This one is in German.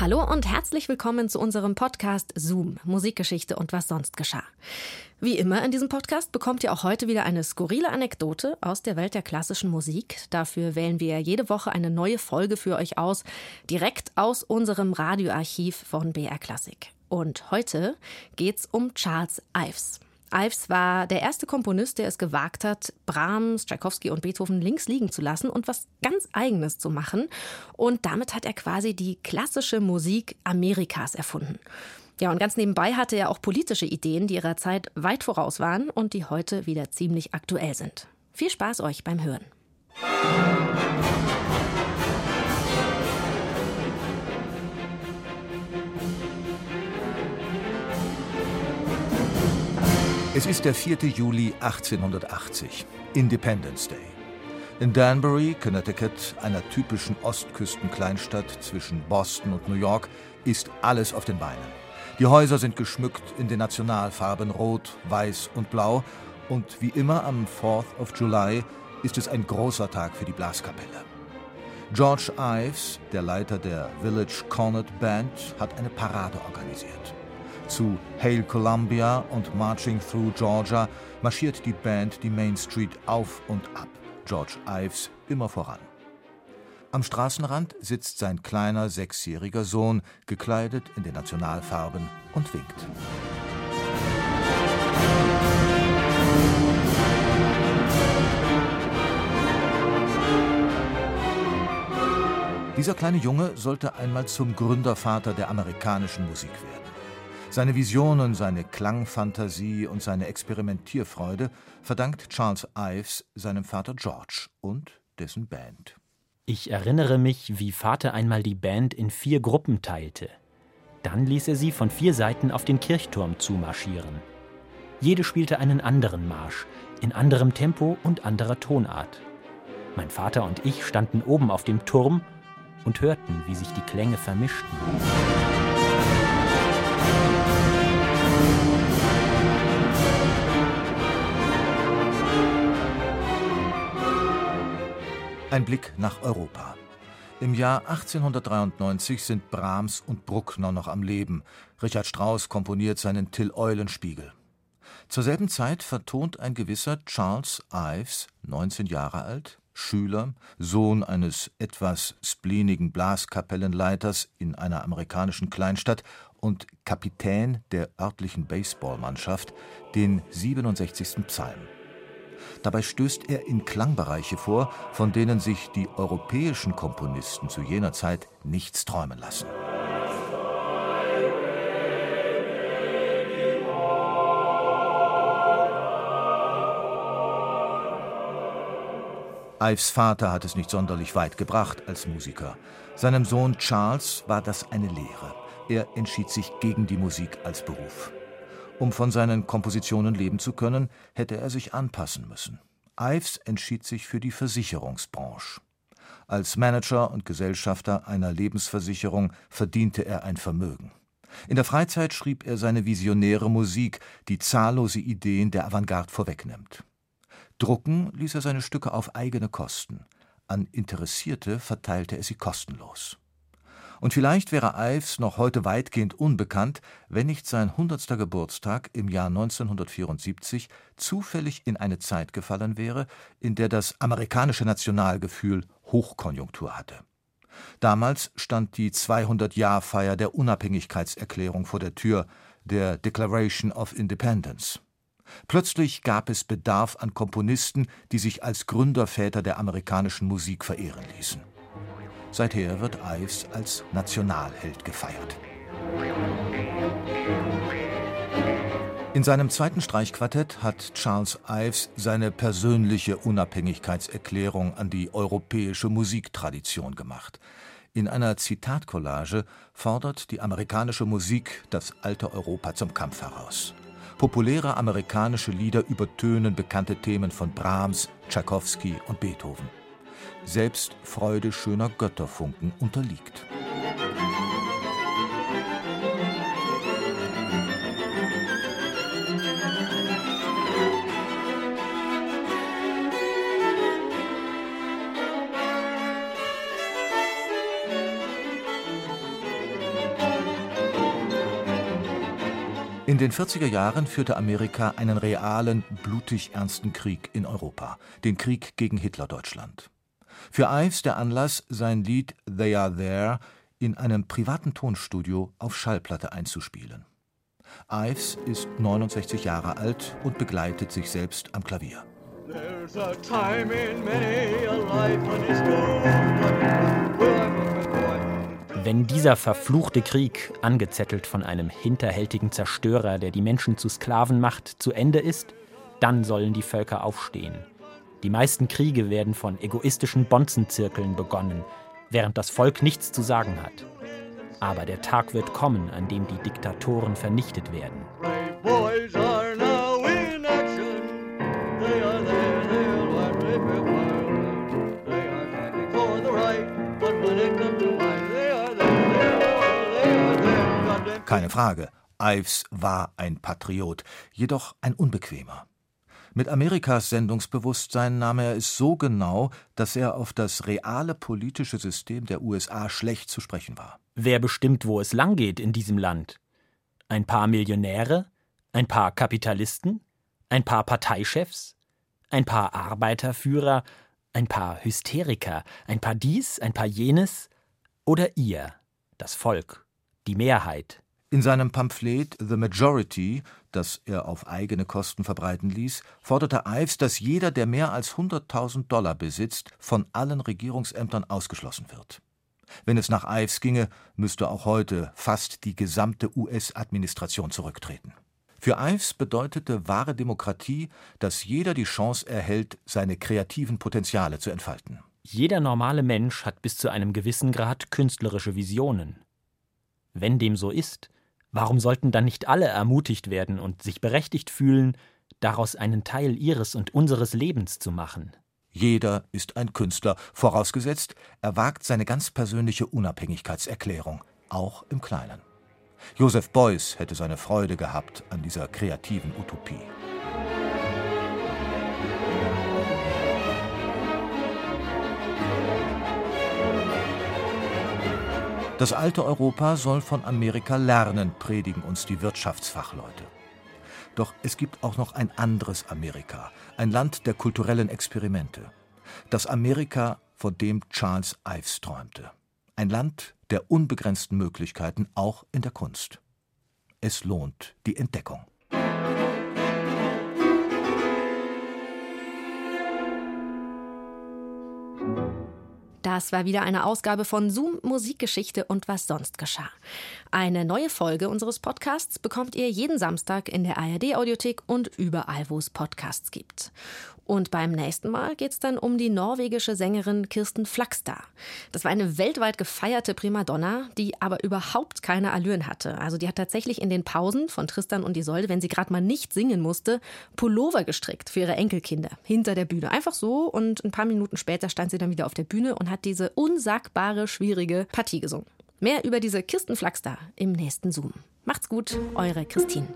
Hallo und herzlich willkommen zu unserem Podcast Zoom, Musikgeschichte und was sonst geschah. Wie immer in diesem Podcast bekommt ihr auch heute wieder eine skurrile Anekdote aus der Welt der klassischen Musik. Dafür wählen wir jede Woche eine neue Folge für euch aus, direkt aus unserem Radioarchiv von BR Classic. Und heute geht's um Charles Ives. Ives war der erste Komponist, der es gewagt hat, Brahms, Tchaikovsky und Beethoven links liegen zu lassen und was ganz Eigenes zu machen. Und damit hat er quasi die klassische Musik Amerikas erfunden. Ja, und ganz nebenbei hatte er auch politische Ideen, die ihrer Zeit weit voraus waren und die heute wieder ziemlich aktuell sind. Viel Spaß euch beim Hören. Es ist der 4. Juli 1880, Independence Day. In Danbury, Connecticut, einer typischen Ostküstenkleinstadt zwischen Boston und New York, ist alles auf den Beinen. Die Häuser sind geschmückt in den Nationalfarben Rot, Weiß und Blau und wie immer am 4th of July ist es ein großer Tag für die Blaskapelle. George Ives, der Leiter der Village Cornet Band, hat eine Parade organisiert. Zu Hail Columbia und Marching Through Georgia marschiert die Band die Main Street auf und ab. George Ives immer voran. Am Straßenrand sitzt sein kleiner sechsjähriger Sohn, gekleidet in den Nationalfarben, und winkt. Dieser kleine Junge sollte einmal zum Gründervater der amerikanischen Musik werden. Seine Visionen, seine Klangfantasie und seine Experimentierfreude verdankt Charles Ives seinem Vater George und dessen Band. Ich erinnere mich, wie Vater einmal die Band in vier Gruppen teilte. Dann ließ er sie von vier Seiten auf den Kirchturm zumarschieren. Jede spielte einen anderen Marsch, in anderem Tempo und anderer Tonart. Mein Vater und ich standen oben auf dem Turm und hörten, wie sich die Klänge vermischten. Ein Blick nach Europa. Im Jahr 1893 sind Brahms und Bruckner noch am Leben. Richard Strauss komponiert seinen Till Eulenspiegel. Zur selben Zeit vertont ein gewisser Charles Ives, 19 Jahre alt, Schüler, Sohn eines etwas spleenigen Blaskapellenleiters in einer amerikanischen Kleinstadt und Kapitän der örtlichen Baseballmannschaft, den 67. Psalm. Dabei stößt er in Klangbereiche vor, von denen sich die europäischen Komponisten zu jener Zeit nichts träumen lassen. Ives Vater hat es nicht sonderlich weit gebracht als Musiker. Seinem Sohn Charles war das eine Lehre. Er entschied sich gegen die Musik als Beruf. Um von seinen Kompositionen leben zu können, hätte er sich anpassen müssen. Ives entschied sich für die Versicherungsbranche. Als Manager und Gesellschafter einer Lebensversicherung verdiente er ein Vermögen. In der Freizeit schrieb er seine visionäre Musik, die zahllose Ideen der Avantgarde vorwegnimmt. Drucken ließ er seine Stücke auf eigene Kosten. An Interessierte verteilte er sie kostenlos. Und vielleicht wäre Ives noch heute weitgehend unbekannt, wenn nicht sein hundertster Geburtstag im Jahr 1974 zufällig in eine Zeit gefallen wäre, in der das amerikanische Nationalgefühl Hochkonjunktur hatte. Damals stand die 200-Jahr-Feier der Unabhängigkeitserklärung vor der Tür, der Declaration of Independence. Plötzlich gab es Bedarf an Komponisten, die sich als Gründerväter der amerikanischen Musik verehren ließen. Seither wird Ives als Nationalheld gefeiert. In seinem zweiten Streichquartett hat Charles Ives seine persönliche Unabhängigkeitserklärung an die europäische Musiktradition gemacht. In einer Zitatcollage fordert die amerikanische Musik das alte Europa zum Kampf heraus. Populäre amerikanische Lieder übertönen bekannte Themen von Brahms, Tschaikowski und Beethoven selbst Freude schöner Götterfunken unterliegt. In den 40er Jahren führte Amerika einen realen, blutig ernsten Krieg in Europa, den Krieg gegen Hitler-Deutschland. Für Ives der Anlass, sein Lied They Are There in einem privaten Tonstudio auf Schallplatte einzuspielen. Ives ist 69 Jahre alt und begleitet sich selbst am Klavier. There's a time in many a life when it's wenn dieser verfluchte Krieg, angezettelt von einem hinterhältigen Zerstörer, der die Menschen zu Sklaven macht, zu Ende ist, dann sollen die Völker aufstehen. Die meisten Kriege werden von egoistischen Bonzenzirkeln begonnen, während das Volk nichts zu sagen hat. Aber der Tag wird kommen, an dem die Diktatoren vernichtet werden. Keine Frage, Ives war ein Patriot, jedoch ein unbequemer. Mit Amerikas Sendungsbewusstsein nahm er es so genau, dass er auf das reale politische System der USA schlecht zu sprechen war. Wer bestimmt, wo es langgeht in diesem Land? Ein paar Millionäre? Ein paar Kapitalisten? Ein paar Parteichefs? Ein paar Arbeiterführer? Ein paar Hysteriker? Ein paar dies? Ein paar jenes? Oder ihr, das Volk, die Mehrheit? In seinem Pamphlet The Majority, das er auf eigene Kosten verbreiten ließ, forderte Ives, dass jeder, der mehr als 100.000 Dollar besitzt, von allen Regierungsämtern ausgeschlossen wird. Wenn es nach Ives ginge, müsste auch heute fast die gesamte US-Administration zurücktreten. Für Ives bedeutete wahre Demokratie, dass jeder die Chance erhält, seine kreativen Potenziale zu entfalten. Jeder normale Mensch hat bis zu einem gewissen Grad künstlerische Visionen. Wenn dem so ist, Warum sollten dann nicht alle ermutigt werden und sich berechtigt fühlen, daraus einen Teil ihres und unseres Lebens zu machen? Jeder ist ein Künstler, vorausgesetzt, er wagt seine ganz persönliche Unabhängigkeitserklärung, auch im Kleinen. Joseph Beuys hätte seine Freude gehabt an dieser kreativen Utopie. Das alte Europa soll von Amerika lernen, predigen uns die Wirtschaftsfachleute. Doch es gibt auch noch ein anderes Amerika, ein Land der kulturellen Experimente. Das Amerika, von dem Charles Ives träumte. Ein Land der unbegrenzten Möglichkeiten, auch in der Kunst. Es lohnt die Entdeckung. Das war wieder eine Ausgabe von Zoom Musikgeschichte und was sonst geschah. Eine neue Folge unseres Podcasts bekommt ihr jeden Samstag in der ARD Audiothek und überall, wo es Podcasts gibt. Und beim nächsten Mal geht es dann um die norwegische Sängerin Kirsten Flagstad. Das war eine weltweit gefeierte Primadonna, die aber überhaupt keine Allüren hatte. Also die hat tatsächlich in den Pausen von Tristan und Isolde, wenn sie gerade mal nicht singen musste, Pullover gestrickt für ihre Enkelkinder hinter der Bühne. Einfach so und ein paar Minuten später stand sie dann wieder auf der Bühne und hat diese unsagbare, schwierige Partie gesungen. Mehr über diese Kirsten Flagstad im nächsten Zoom. Macht's gut, eure Christine.